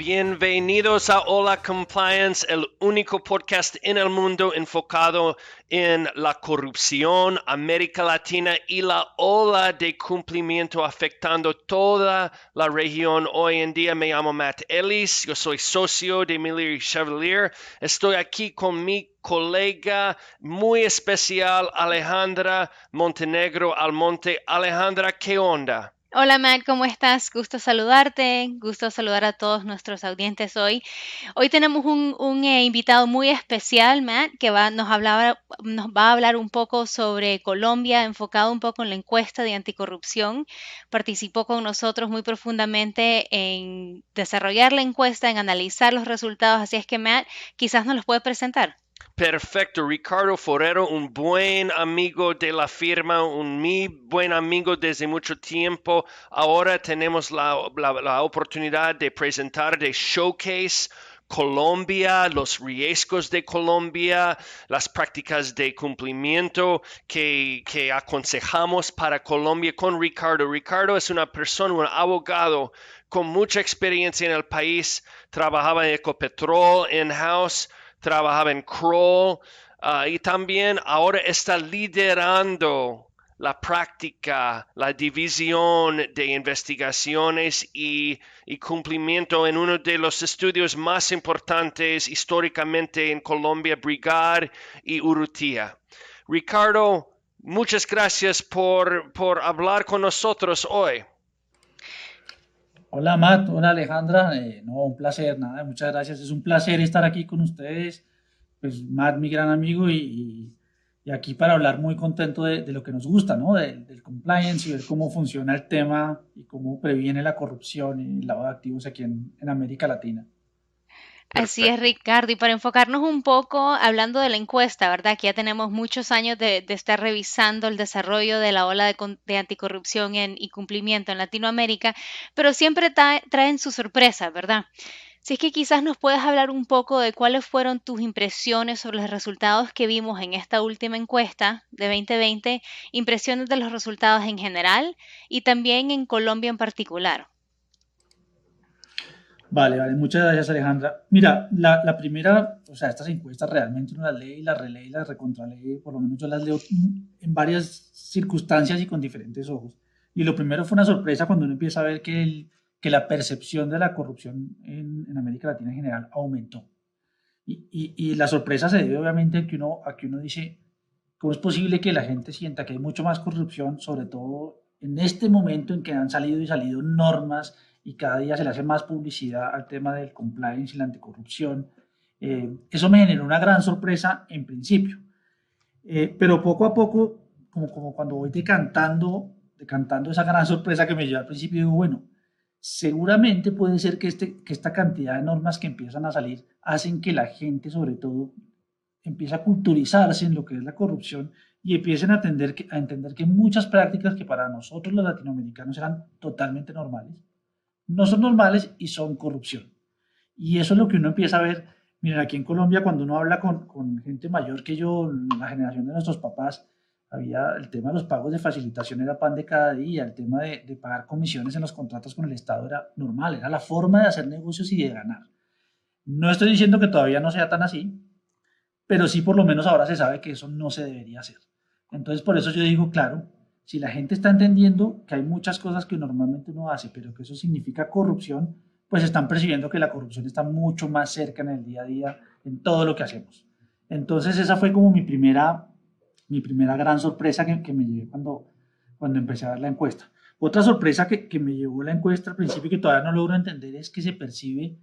Bienvenidos a Hola Compliance, el único podcast en el mundo enfocado en la corrupción, América Latina y la ola de cumplimiento afectando toda la región. Hoy en día me llamo Matt Ellis, yo soy socio de Miller Chevalier. Estoy aquí con mi colega muy especial, Alejandra Montenegro Almonte. Alejandra, ¿qué onda? Hola Matt, ¿cómo estás? Gusto saludarte, gusto saludar a todos nuestros audientes hoy. Hoy tenemos un, eh, invitado muy especial, Matt, que va, nos, nos va a hablar un poco sobre Colombia, enfocado un poco en la encuesta de anticorrupción. Participó con nosotros muy profundamente en desarrollar la encuesta, en analizar los resultados, así es que Matt, quizás nos los puede presentar. Perfecto, Ricardo Forero, un buen amigo de la firma, un mi buen amigo desde mucho tiempo. Ahora tenemos la, oportunidad de presentar de Showcase Colombia, los riesgos de Colombia, las prácticas de cumplimiento que, que, aconsejamos para Colombia con Ricardo. Ricardo es una persona, un abogado con mucha experiencia en el país, trabajaba en Ecopetrol in-house trabajaba en Kroll ah, y también ahora está liderando la práctica, la división de investigaciones y, cumplimiento en uno de los estudios más importantes históricamente en Colombia, Brigar y Urrutia. Ricardo, muchas gracias por, por hablar con nosotros hoy. Hola Matt, hola Alejandra, eh, no, un placer, nada, muchas gracias, es un placer estar aquí con ustedes, pues Matt, mi gran amigo, y, aquí para hablar muy contento de, lo que nos gusta, ¿no? del compliance y ver cómo funciona el tema y cómo previene la corrupción y el lavado de activos aquí en América Latina. Así es, Ricardo. Y para enfocarnos un poco, hablando de la encuesta, ¿verdad? Que ya tenemos muchos años de, estar revisando el desarrollo de la ola de, anticorrupción y cumplimiento en Latinoamérica, pero siempre traen su sorpresa, ¿verdad? Si es que quizás nos puedes hablar un poco de cuáles fueron tus impresiones sobre los resultados que vimos en esta última encuesta de 2020, impresiones de los resultados en general y también en Colombia en particular. Vale, vale, muchas gracias Alejandra. Mira, la, primera, o sea, estas encuestas realmente uno las lee y las relee y las recontralee, por lo menos yo las leo en varias circunstancias y con diferentes ojos. Y lo primero fue una sorpresa cuando uno empieza a ver que, el, que la percepción de la corrupción en, en América Latina en general aumentó. Y, y, y, la sorpresa se debe obviamente a que, uno, a que uno dice, ¿cómo es posible que la gente sienta que hay mucho más corrupción, sobre todo en este momento en que han salido y salido normas? Y cada día se le hace más publicidad al tema del compliance y la anticorrupción. Eh, eso me generó una gran sorpresa en principio, eh, pero poco a poco, como, como cuando voy decantando, decantando esa gran sorpresa que me lleva al principio, digo, bueno, seguramente puede ser que, este, que esta cantidad de normas que empiezan a salir hacen que la gente, sobre todo, empiece a culturizarse en lo que es la corrupción y empiecen a entender que, a entender que muchas prácticas que para nosotros los latinoamericanos eran totalmente normales, no son normales y son corrupción. Y eso es lo que uno empieza a ver. Miren, aquí en Colombia, cuando uno habla con, gente mayor que yo, la generación de nuestros papás, había el tema de los pagos de facilitación era pan de cada día, el tema de, de, pagar comisiones en los contratos con el Estado era normal, era la forma de hacer negocios y de ganar. No estoy diciendo que todavía no sea tan así, pero sí por lo menos ahora se sabe que eso no se debería hacer. Entonces por eso yo digo, claro, si la gente está entendiendo que hay muchas cosas que normalmente uno hace, pero que eso significa corrupción, pues están percibiendo que la corrupción está mucho más cerca en el día a día, en todo lo que hacemos. Entonces esa fue como mi primera, mi primera gran sorpresa que, me llevé cuando, cuando empecé a ver la encuesta. Otra sorpresa que, que me llevó la encuesta al principio que todavía no logro entender es que se percibe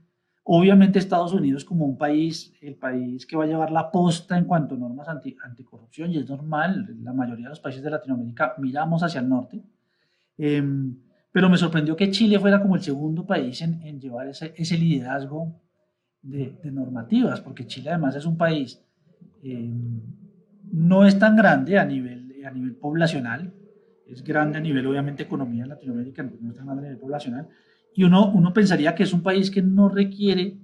Obviamente Estados Unidos como un país, el país que va a llevar la posta en cuanto a normas anti, anticorrupción, y es normal, la mayoría de los países de Latinoamérica miramos hacia el norte, em, pero me sorprendió que Chile fuera como el segundo país en, llevar ese, liderazgo de, normativas, porque Chile además es un país, em, no es tan grande a nivel, a nivel poblacional, es grande a nivel obviamente economía en Latinoamérica, no tan grande a nivel poblacional, y uno, uno pensaría que es un país que no requiere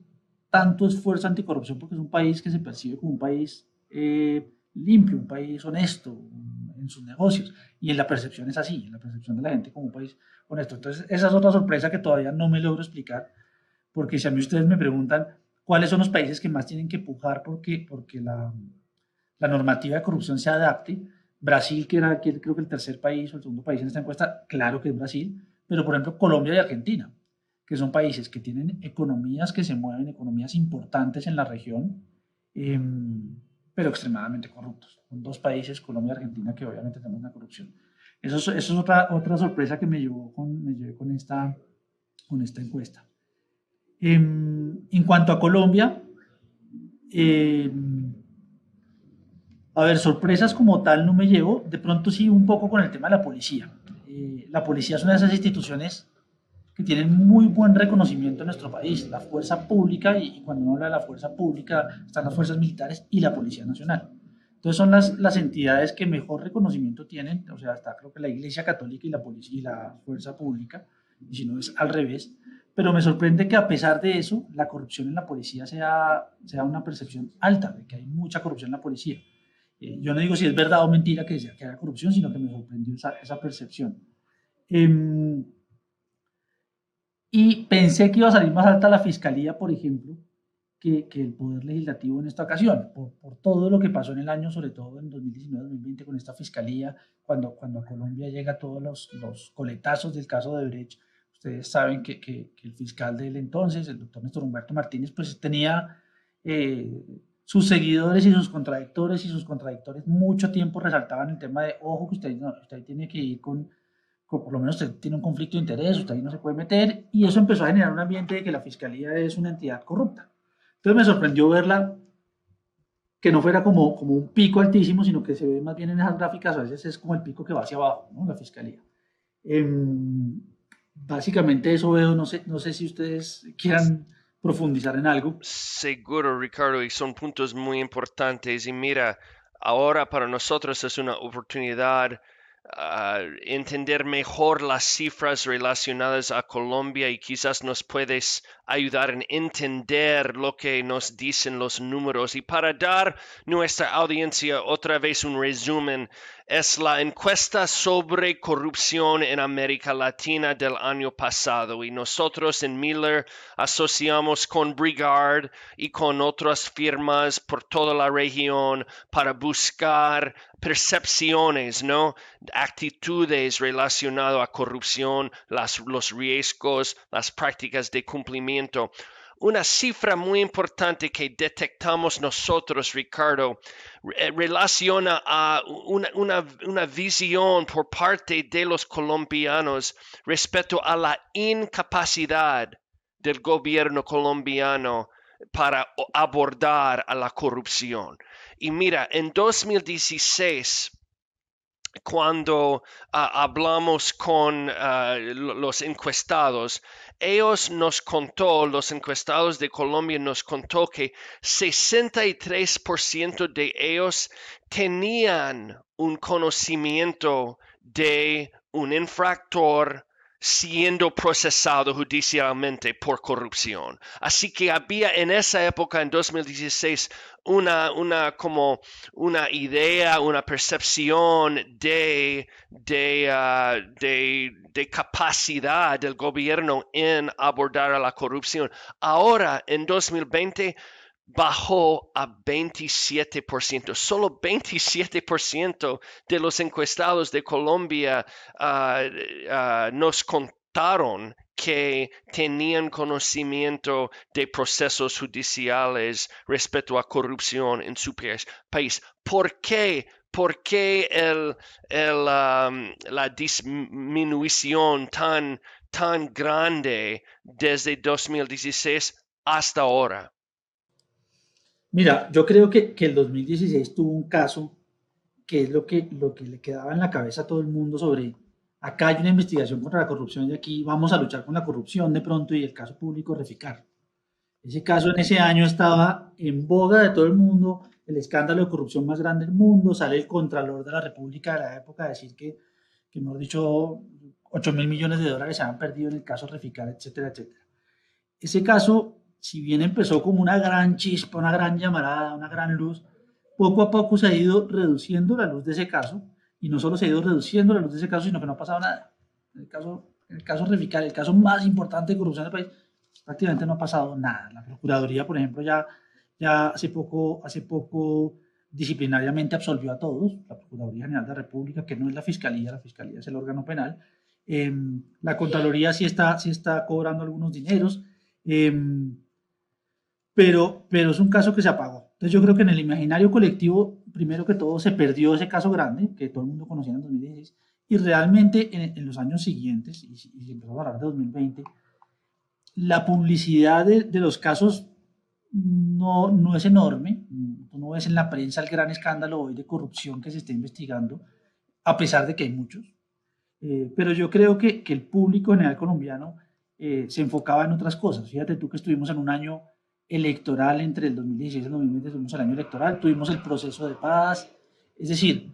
tanto esfuerzo anticorrupción porque es un país que se percibe como un país eh, limpio, un país honesto en sus negocios. Y en la percepción es así, en la percepción de la gente como un país honesto. Entonces, esa es otra sorpresa que todavía no me logro explicar, porque si a mí ustedes me preguntan cuáles son los países que más tienen que pujar porque, porque la, la normativa de corrupción se adapte, Brasil, que era creo que el tercer país o el segundo país en esta encuesta, claro que es Brasil, pero por ejemplo Colombia y Argentina, que son países que tienen economías que se mueven, economías importantes en la región, em, pero extremadamente corruptos. Son dos países, Colombia y Argentina, que obviamente tenemos una corrupción. Eso es, eso es otra, otra sorpresa que me llevó con, me llevé con, esta, con esta encuesta. Em, en cuanto a Colombia, eh, a ver, sorpresas como tal no me llevo, de pronto sí un poco con el tema de la policía. Eh, la policía es una de esas instituciones que tienen muy buen reconocimiento en nuestro país, la fuerza pública, y cuando uno habla de la fuerza pública están las fuerzas militares y la Policía Nacional. Entonces son las, las entidades que mejor reconocimiento tienen, o sea, está creo que la Iglesia Católica y la Policía y la Fuerza Pública, y si no es al revés, pero me sorprende que a pesar de eso, la corrupción en la policía sea, sea una percepción alta, de que hay mucha corrupción en la policía. Eh, yo no digo si es verdad o mentira que, que haya corrupción, sino que me sorprendió esa, esa percepción. Em, y pensé que iba a salir más alta la fiscalía, por ejemplo, que, que el Poder Legislativo en esta ocasión, por, por, todo lo que pasó en el año, sobre todo en 2019-2020 con esta fiscalía, cuando, cuando a Colombia llega todos los, los coletazos del caso de Brecht. Ustedes saben que, que, que el fiscal del entonces, el doctor Néstor Humberto Martínez, pues tenía... Eh, sus seguidores y sus contradictores y sus contradictores mucho tiempo resaltaban el tema de, ojo, que usted, no, usted tiene que ir con, por lo menos tiene un conflicto de interés, usted ahí no se puede meter, y eso empezó a generar un ambiente de que la fiscalía es una entidad corrupta. Entonces me sorprendió verla que no fuera como, como un pico altísimo, sino que se ve más bien en esas gráficas, a veces es como el pico que va hacia abajo, ¿no? la fiscalía. Eh, básicamente eso veo, no sé, no sé si ustedes quieran profundizar en algo. Seguro, Ricardo, y son puntos muy importantes. Y mira, ahora para nosotros es una oportunidad uh, entender mejor las cifras relacionadas a Colombia y quizás nos puedes ayudar en entender lo que nos dicen los números. Y para dar nuestra audiencia otra vez un resumen, es la encuesta sobre corrupción en América Latina del año pasado y nosotros en Miller asociamos con Brigard y con otras firmas por toda la región para buscar percepciones, ¿no? Actitudes relacionadas a corrupción, las, los riesgos, las prácticas de cumplimiento. Una cifra muy importante que detectamos nosotros, Ricardo, eh, relaciona a una, una, una, visión por parte de los colombianos respecto a la incapacidad del gobierno colombiano para abordar a la corrupción. Y mira, en 2016, cuando uh, hablamos con uh, los encuestados, ellos nos contó, los encuestados de Colombia nos contó que 63% de ellos tenían un conocimiento de un infractor siendo procesado judicialmente por corrupción. Así que había en esa época, en 2016, una, una como una idea, una percepción de, de, ah, de, de capacidad del gobierno en abordar a la corrupción. Ahora, en 2020, bajó a 27%. Solo 27% de los encuestados de Colombia uh, uh, nos contaron que tenían conocimiento de procesos judiciales respecto a corrupción en su país. ¿Por qué? ¿Por qué el, um, la disminución tan, tan grande desde 2016 hasta ahora? Mira, yo creo que, que, el 2016 tuvo un caso que es lo que, lo que le quedaba en la cabeza a todo el mundo sobre, acá hay una investigación contra la corrupción y aquí vamos a luchar con la corrupción de pronto y el caso público Reficar. Ese caso en ese año estaba en boga de todo el mundo, el escándalo de corrupción más grande del mundo, sale el Contralor de la República de la época a decir que, que hemos dicho, 8 mil millones de dólares se han perdido en el caso Reficar, etcétera, etcétera. Ese caso si bien empezó como una gran chispa, una gran llamarada, una gran luz, poco a poco se ha ido reduciendo la luz de ese caso, y no solo se ha ido reduciendo la luz de ese caso, sino que no ha pasado nada. El caso, en el caso Reficar, el caso más importante de corrupción del país, prácticamente no ha pasado nada. La Procuraduría, por ejemplo, ya, ya hace, poco, hace poco disciplinariamente absolvió a todos, la Procuraduría General de la República, que no es la Fiscalía, la Fiscalía es el órgano penal. Em, la Contraloría sí está, sí está cobrando algunos dineros, em, pero, pero es un caso que se apagó. Entonces yo creo que en el imaginario colectivo, primero que todo, se perdió ese caso grande, que todo el mundo conocía en 2016, y realmente en, los años siguientes, y, y empezó a hablar de 2020, la publicidad de, de los casos no, no es enorme. No ves en la prensa el gran escándalo hoy de corrupción que se está investigando, a pesar de que hay muchos. Eh, pero yo creo que, que, el público general colombiano eh, se enfocaba en otras cosas. Fíjate tú que estuvimos en un año electoral entre el 2016 y el 2020, tuvimos el año electoral, tuvimos el proceso de paz. Es decir,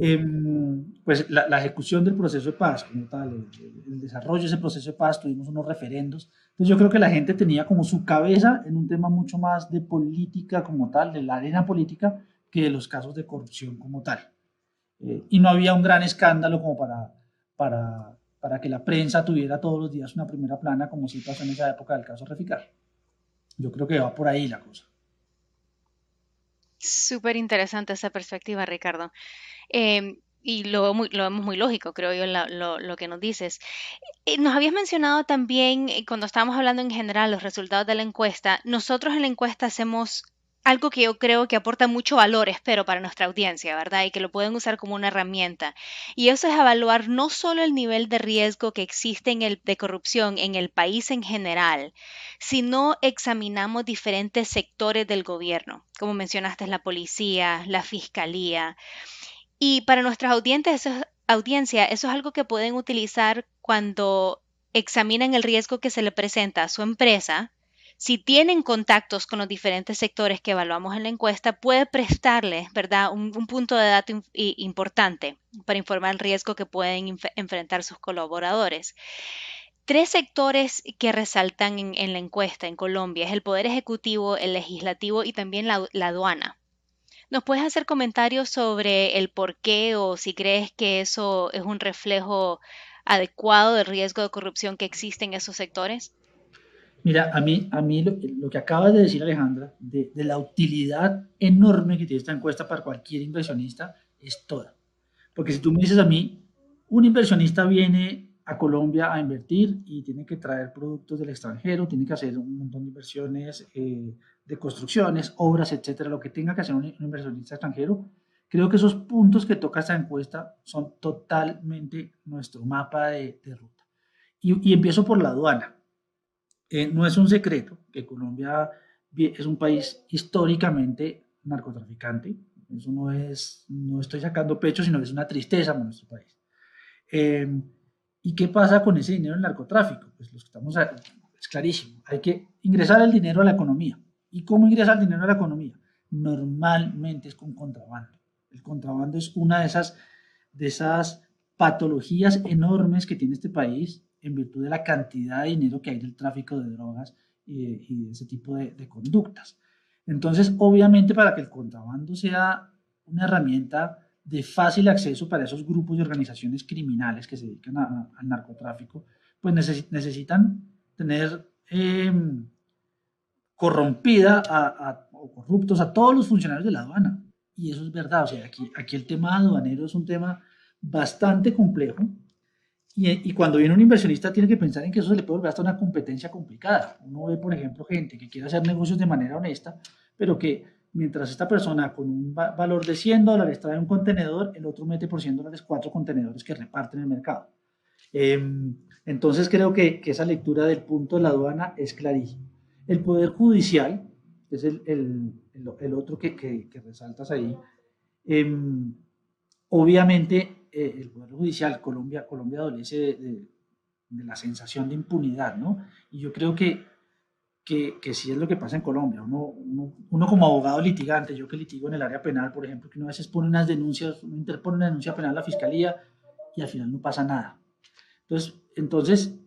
Em, pues la, ejecución del proceso de paz, como tal, el, desarrollo de ese proceso de paz, tuvimos unos referendos. Entonces yo creo que la gente tenía como su cabeza en un tema mucho más de política como tal, de la arena política, que de los casos de corrupción como tal. Eh, y no había un gran escándalo como para, para, para que la prensa tuviera todos los días una primera plana, como si pasó en esa época del caso Reficar. Yo creo que va por ahí la cosa. Súper interesante esa perspectiva, Ricardo. Em, y lo, lo vemos muy lógico, creo yo, lo, lo, que nos dices. Eh, nos habías mencionado también, eh, cuando estábamos hablando en general, los resultados de la encuesta, nosotros en la encuesta hacemos algo que yo creo que aporta mucho valor, espero, para nuestra audiencia, ¿verdad? Y que lo pueden usar como una herramienta. Y eso es evaluar no solo el nivel de riesgo que existe en el, de corrupción en el país en general, sino examinamos diferentes sectores del gobierno, como mencionaste, la policía, la fiscalía. Y para nuestras audiencias, eso, audiencia, eso es algo que pueden utilizar cuando examinan el riesgo que se le presenta a su empresa si tienen contactos con los diferentes sectores que evaluamos en la encuesta, puede prestarles, ¿verdad?, un, punto de dato importante para informar el riesgo que pueden enfrentar sus colaboradores. Tres sectores que resaltan en, la encuesta en Colombia es el Poder Ejecutivo, el Legislativo y también la, la aduana. ¿Nos puedes hacer comentarios sobre el por qué o si crees que eso es un reflejo adecuado del riesgo de corrupción que existe en esos sectores? Mira, a mí, a mí lo, que acaba de decir Alejandra, de, la utilidad enorme que tiene esta encuesta para cualquier inversionista, es toda. Porque si tú me dices a mí, un inversionista viene a Colombia a invertir y tiene que traer productos del extranjero, tiene que hacer un montón de inversiones eh, de construcciones, obras, etcétera, lo que tenga que hacer un, inversionista extranjero, creo que esos puntos que toca esta encuesta son totalmente nuestro mapa de, ruta. y empiezo por la aduana eh, no es un secreto que Colombia es un país históricamente narcotraficante. Eso no es, no estoy sacando pecho, sino que es una tristeza para nuestro país. Em, ¿Y qué pasa con ese dinero en el narcotráfico? Pues los que estamos, es clarísimo, hay que ingresar el dinero a la economía. ¿Y cómo ingresa el dinero a la economía? Normalmente es con contrabando. El contrabando es una de esas, de esas patologías enormes que tiene este país en virtud de la cantidad de dinero que hay del tráfico de drogas y, de ese tipo de, conductas. Entonces, obviamente, para que el contrabando sea una herramienta de fácil acceso para esos grupos y organizaciones criminales que se dedican al narcotráfico, pues necesitan tener em, corrompida a, o corruptos a todos los funcionarios de la aduana. Y eso es verdad, o sea, aquí, aquí el tema aduanero es un tema bastante complejo y, cuando viene un inversionista tiene que pensar en que eso se le puede volver hasta una competencia complicada. Uno ve, por ejemplo, gente que quiere hacer negocios de manera honesta, pero que mientras esta persona con un valor de 100 dólares trae un contenedor, el otro mete por 100 dólares cuatro contenedores que reparten el mercado. Em, entonces creo que, que, esa lectura del punto de la aduana es clarísima. El Poder Judicial, que es el, el, el, otro que, que, que, resaltas ahí, em, obviamente eh, el Poder Judicial, Colombia, Colombia adolece de, la sensación de impunidad, ¿no? Y yo creo que, que, que sí es lo que pasa en Colombia. Uno, uno, como abogado litigante, yo que litigo en el área penal, por ejemplo, que uno a veces pone unas denuncias, uno interpone una denuncia penal a la fiscalía y al final no pasa nada. Entonces, entonces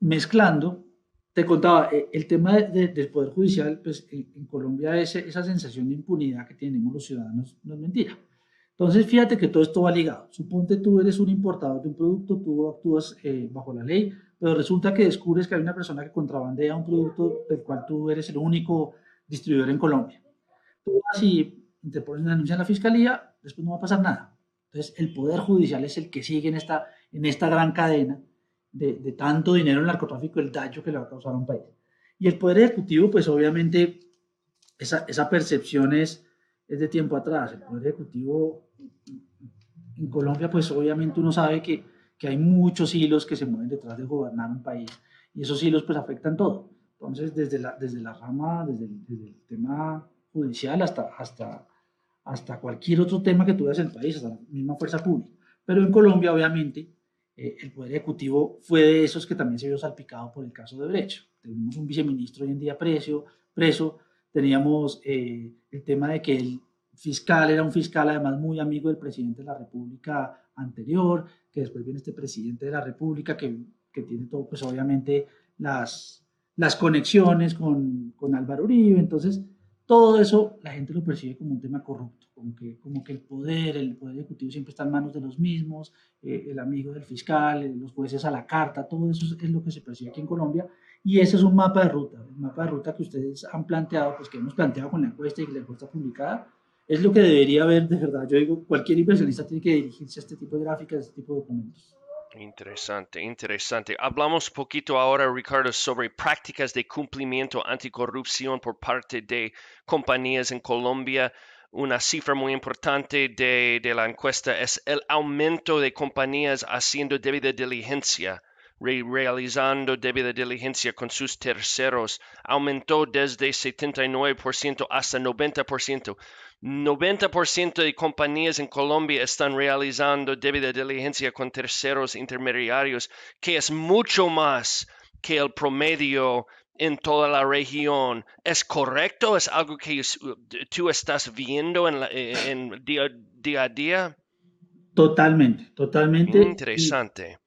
mezclando, te contaba, eh, el tema del Poder Judicial, pues en, Colombia esa sensación de impunidad que tenemos los ciudadanos no es mentira. Entonces, fíjate que todo esto va ligado. Suponte tú eres un importador de un producto, tú actúas eh, bajo la ley, pero resulta que descubres que hay una persona que contrabandea un producto del cual tú eres el único distribuidor en Colombia. Tú vas y interpones una denuncia en la fiscalía, después no va a pasar nada. Entonces, el Poder Judicial es el que sigue en esta, en esta gran cadena de, de tanto dinero en el narcotráfico, el daño que le va a causar a un país. Y el Poder Ejecutivo, pues obviamente, esa, esa percepción es, es de tiempo atrás. El Poder Ejecutivo en Colombia, pues obviamente uno sabe que, que hay muchos hilos que se mueven detrás de gobernar un país y esos hilos pues afectan todo. Entonces, desde la, desde la rama, desde el, desde el tema judicial hasta, hasta, hasta cualquier otro tema que tuviera en el país, hasta la misma fuerza pública. Pero en Colombia, obviamente, eh, el Poder Ejecutivo fue de esos que también se vio salpicado por el caso de Brecho. Tenemos un viceministro hoy en día preso, preso teníamos eh, el tema de que el fiscal era un fiscal además muy amigo del presidente de la República anterior, que después viene este presidente de la República que, que tiene todo, pues obviamente las, las conexiones con, con Álvaro Uribe, entonces todo eso la gente lo percibe como un tema corrupto, como que, como que el poder, el poder ejecutivo siempre está en manos de los mismos, eh, el amigo del fiscal, los jueces a la carta, todo eso es lo que se percibe aquí en Colombia. Y ese es un mapa de ruta, el mapa de ruta que ustedes han planteado, pues que hemos planteado con la encuesta y la encuesta publicada, es lo que debería haber de verdad. Yo digo, cualquier inversionista tiene que dirigirse a este tipo de gráficas, a este tipo de documentos. Interesante, interesante. Hablamos poquito ahora, Ricardo, sobre prácticas de cumplimiento anticorrupción por parte de compañías en Colombia. Una cifra muy importante de, de la encuesta es el aumento de compañías haciendo debida diligencia realizando debida diligencia con sus terceros aumentó desde 79% hasta 90%. 90% de compañías en Colombia están realizando debida diligencia con terceros intermediarios, que es mucho más que el promedio en toda la región. ¿Es correcto? ¿Es algo que tú estás viendo en, en día, día, a día? Totalmente, totalmente. Interesante.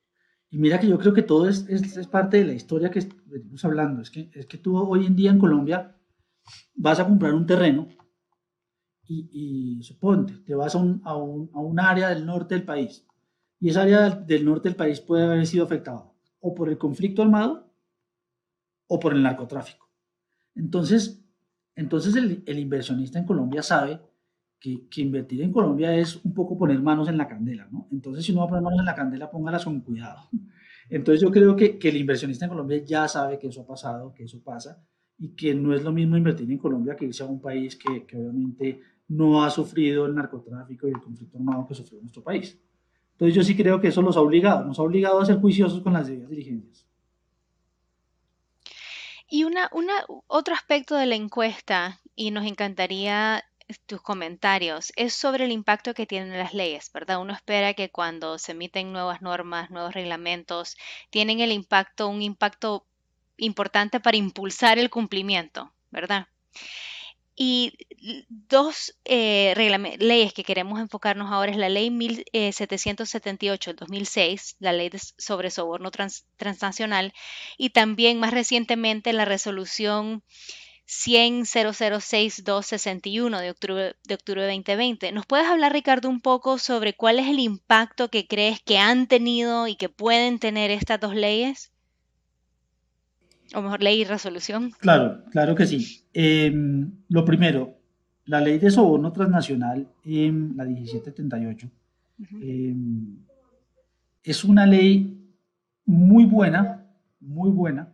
Y, mira que yo creo que todo es, es, parte de la historia que estamos hablando. Es que, es que tú hoy en día en Colombia vas a comprar un terreno y, suponte, te vas a un, a, un, área del norte del país y esa área del norte del país puede haber sido afectada o por el conflicto armado o por el narcotráfico. Entonces, entonces el inversionista en Colombia sabe que, que, invertir en Colombia es un poco poner manos en la candela, ¿no? Entonces, si no va a poner manos en la candela, póngalas con cuidado. Entonces, yo creo que, que el inversionista en Colombia ya sabe que eso ha pasado, que eso pasa, y que no es lo mismo invertir en Colombia que irse a un país que, que obviamente no ha sufrido el narcotráfico y el conflicto armado que sufrió nuestro país. Entonces yo sí creo que eso los ha obligado, nos ha obligado a ser juiciosos con las debidas diligencias. Y una, una, otro aspecto de la encuesta, y nos encantaría tus comentarios, es sobre el impacto que tienen las leyes, ¿verdad? Uno espera que cuando se emiten nuevas normas, nuevos reglamentos, tienen el impacto, un impacto importante para impulsar el cumplimiento, ¿verdad? Y dos eh, leyes que queremos enfocarnos ahora es la ley 1778 del 2006, la ley sobre soborno transnacional, y también más recientemente la resolución 100 261 de octubre, de octubre de 2020. ¿Nos puedes hablar, Ricardo, un poco sobre cuál es el impacto que crees que han tenido y que pueden tener estas dos leyes? O mejor, ley y resolución. Claro, claro que sí. Em, lo primero, la ley de soborno transnacional, em, la 1778, em, es una ley muy buena, muy buena.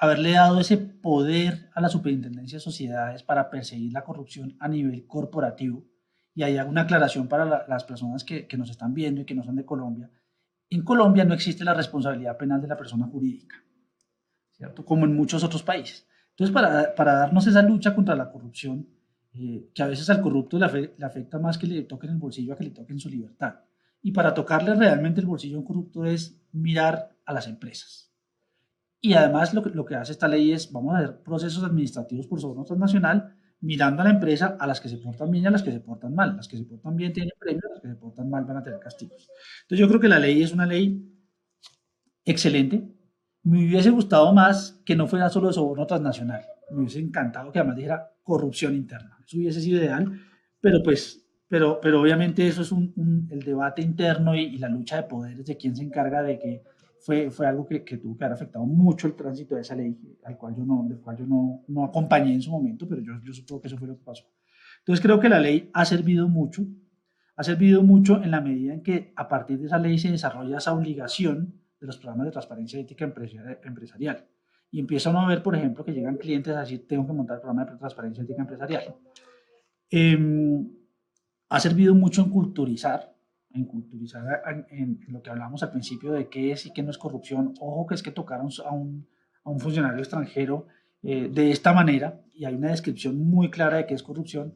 Haberle dado ese poder a la superintendencia de sociedades para perseguir la corrupción a nivel corporativo. Y hay una aclaración para las personas que, que nos están viendo y que no son de Colombia en Colombia no existe la responsabilidad penal de la persona jurídica, ¿cierto? Como en muchos otros países. Entonces, para, para darnos esa lucha contra la corrupción, eh, que a veces al corrupto le, le, afecta más que le toquen el bolsillo a que le toquen su libertad. Y para tocarle realmente el bolsillo a un corrupto es mirar a las empresas. Y además lo que, lo que hace esta ley es, vamos a hacer procesos administrativos por soborno transnacional mirando a la empresa a las que se portan bien y a las que se portan mal. Las que se portan bien tienen premios, las que se portan mal van a tener castigos. Entonces yo creo que la ley es una ley excelente. Me hubiese gustado más que no fuera solo de soborno transnacional. Me hubiese encantado que además dijera corrupción interna. Eso hubiese sido ideal, pero pues pero, pero obviamente eso es un, el debate interno y, la lucha de poderes de quién se encarga de que fue, fue algo que, tuvo que haber afectado mucho el tránsito de esa ley, al cual yo no, del cual yo no, no acompañé en su momento, pero yo, yo supongo que eso fue lo que pasó. Entonces creo que la ley ha servido mucho, ha servido mucho en la medida en que a partir de esa ley se desarrolla esa obligación de los programas de transparencia ética empresarial. Y empieza uno a ver, por ejemplo, que llegan clientes a decir, tengo que montar el programa de transparencia ética empresarial. Eh, ha servido mucho en culturizar, en culturizar en, lo que hablábamos al principio de qué es y qué no es corrupción. Ojo que es que tocaron a un, a un funcionario extranjero eh, de esta manera y hay una descripción muy clara de qué es corrupción.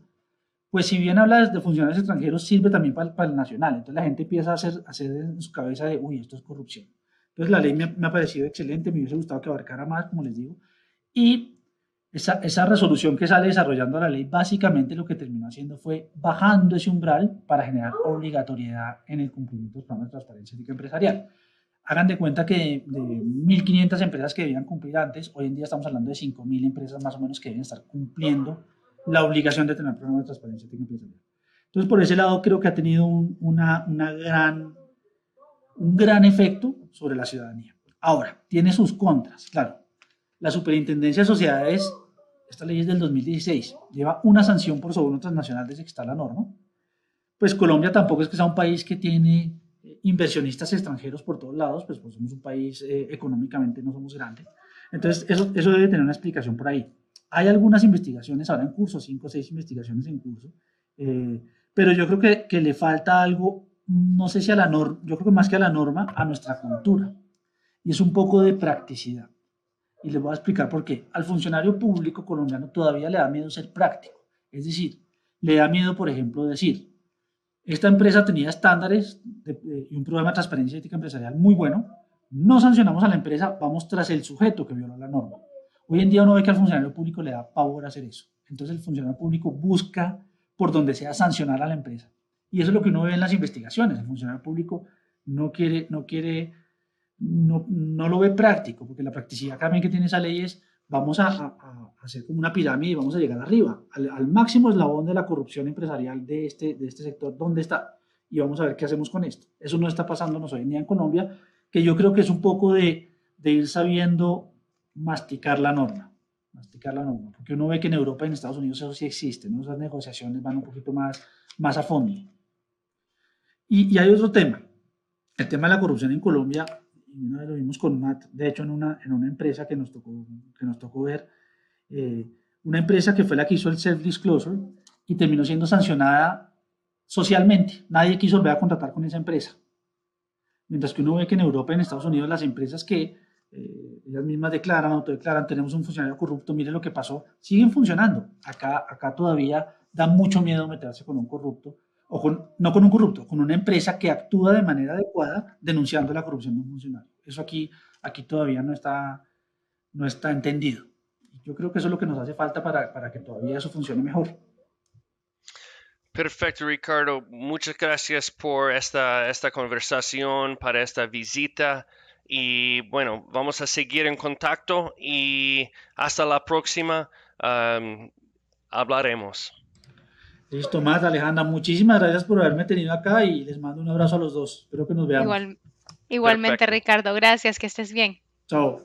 Pues si bien habla de funcionarios extranjeros, sirve también para, para el nacional. Entonces la gente empieza a hacer, a hacer en su cabeza de, uy, esto es corrupción. Entonces la ley me, me ha parecido excelente, me hubiese gustado que abarcara más, como les digo. Y esa, esa, resolución que sale desarrollando la ley básicamente lo que terminó haciendo fue bajando ese umbral para generar obligatoriedad en el cumplimiento de los planes de transparencia ética empresarial. Hagan de cuenta que de 1.500 empresas que debían cumplir antes, hoy en día estamos hablando de 5.000 empresas más o menos que deben estar cumpliendo la obligación de tener programas de transparencia ética empresarial. Entonces, por ese lado, creo que ha tenido un, una, una gran, un gran efecto sobre la ciudadanía. Ahora, tiene sus contras, claro. La Superintendencia de Sociedades esta ley es del 2016, lleva una sanción por soborno transnacional desde que está la norma. Pues Colombia tampoco es que sea un país que tiene eh, inversionistas extranjeros por todos lados, pues, pues somos un país eh, económicamente no somos grandes. Entonces, eso, debe tener una explicación por ahí. Hay algunas investigaciones ahora en curso, cinco o seis investigaciones en curso, eh, pero yo creo que, le falta algo, no sé si a la norma, yo creo que más que a la norma, a nuestra cultura. Y es un poco de practicidad. Y les voy a explicar por qué. Al funcionario público colombiano todavía le da miedo ser práctico. Es decir, le da miedo, por ejemplo, decir, esta empresa tenía estándares y un programa de transparencia ética empresarial muy bueno, no sancionamos a la empresa, vamos tras el sujeto que violó la norma. Hoy en día uno ve que al funcionario público le da pavor hacer eso. Entonces el funcionario público busca por donde sea sancionar a la empresa. Y eso es lo que uno ve en las investigaciones. El funcionario público no quiere, no quiere no, no, lo ve práctico, porque la practicidad también que tiene esa ley es, vamos a, hacer como una pirámide y vamos a llegar arriba, al, al, máximo eslabón de la corrupción empresarial de este, de este sector, ¿dónde está? Y vamos a ver qué hacemos con esto. Eso no está pasándonos hoy en día en Colombia, que yo creo que es un poco de, de ir sabiendo masticar la norma, masticar la norma, porque uno ve que en Europa y en Estados Unidos eso sí existe, ¿no? esas negociaciones van un poquito más, más a fondo. Y, y hay otro tema, el tema de la corrupción en Colombia y una vez lo vimos con Matt, de hecho en una, en una empresa que nos tocó, que nos tocó ver, eh, una empresa que fue la que hizo el self-disclosure y terminó siendo sancionada socialmente. Nadie quiso volver a contratar con esa empresa. Mientras que uno ve que en Europa y en Estados Unidos las empresas que eh, ellas mismas declaran, autodeclaran, tenemos un funcionario corrupto, mire lo que pasó, siguen funcionando. Acá, acá todavía da mucho miedo meterse con un corrupto no con un corrupto, con una empresa que actúa de manera adecuada denunciando la corrupción de un funcionario. Eso aquí, aquí todavía no está, no está entendido. Yo creo que eso es lo que nos hace falta para, para que todavía eso funcione mejor. Perfecto, Ricardo. Muchas gracias por esta, esta conversación, para esta visita. Y bueno, vamos a seguir en contacto y hasta la próxima hablaremos. Listo, más Alejandra, muchísimas gracias por haberme tenido acá y les mando un abrazo a los dos. Espero que nos veamos. igualmente, Ricardo, gracias, que estés bien. Chao.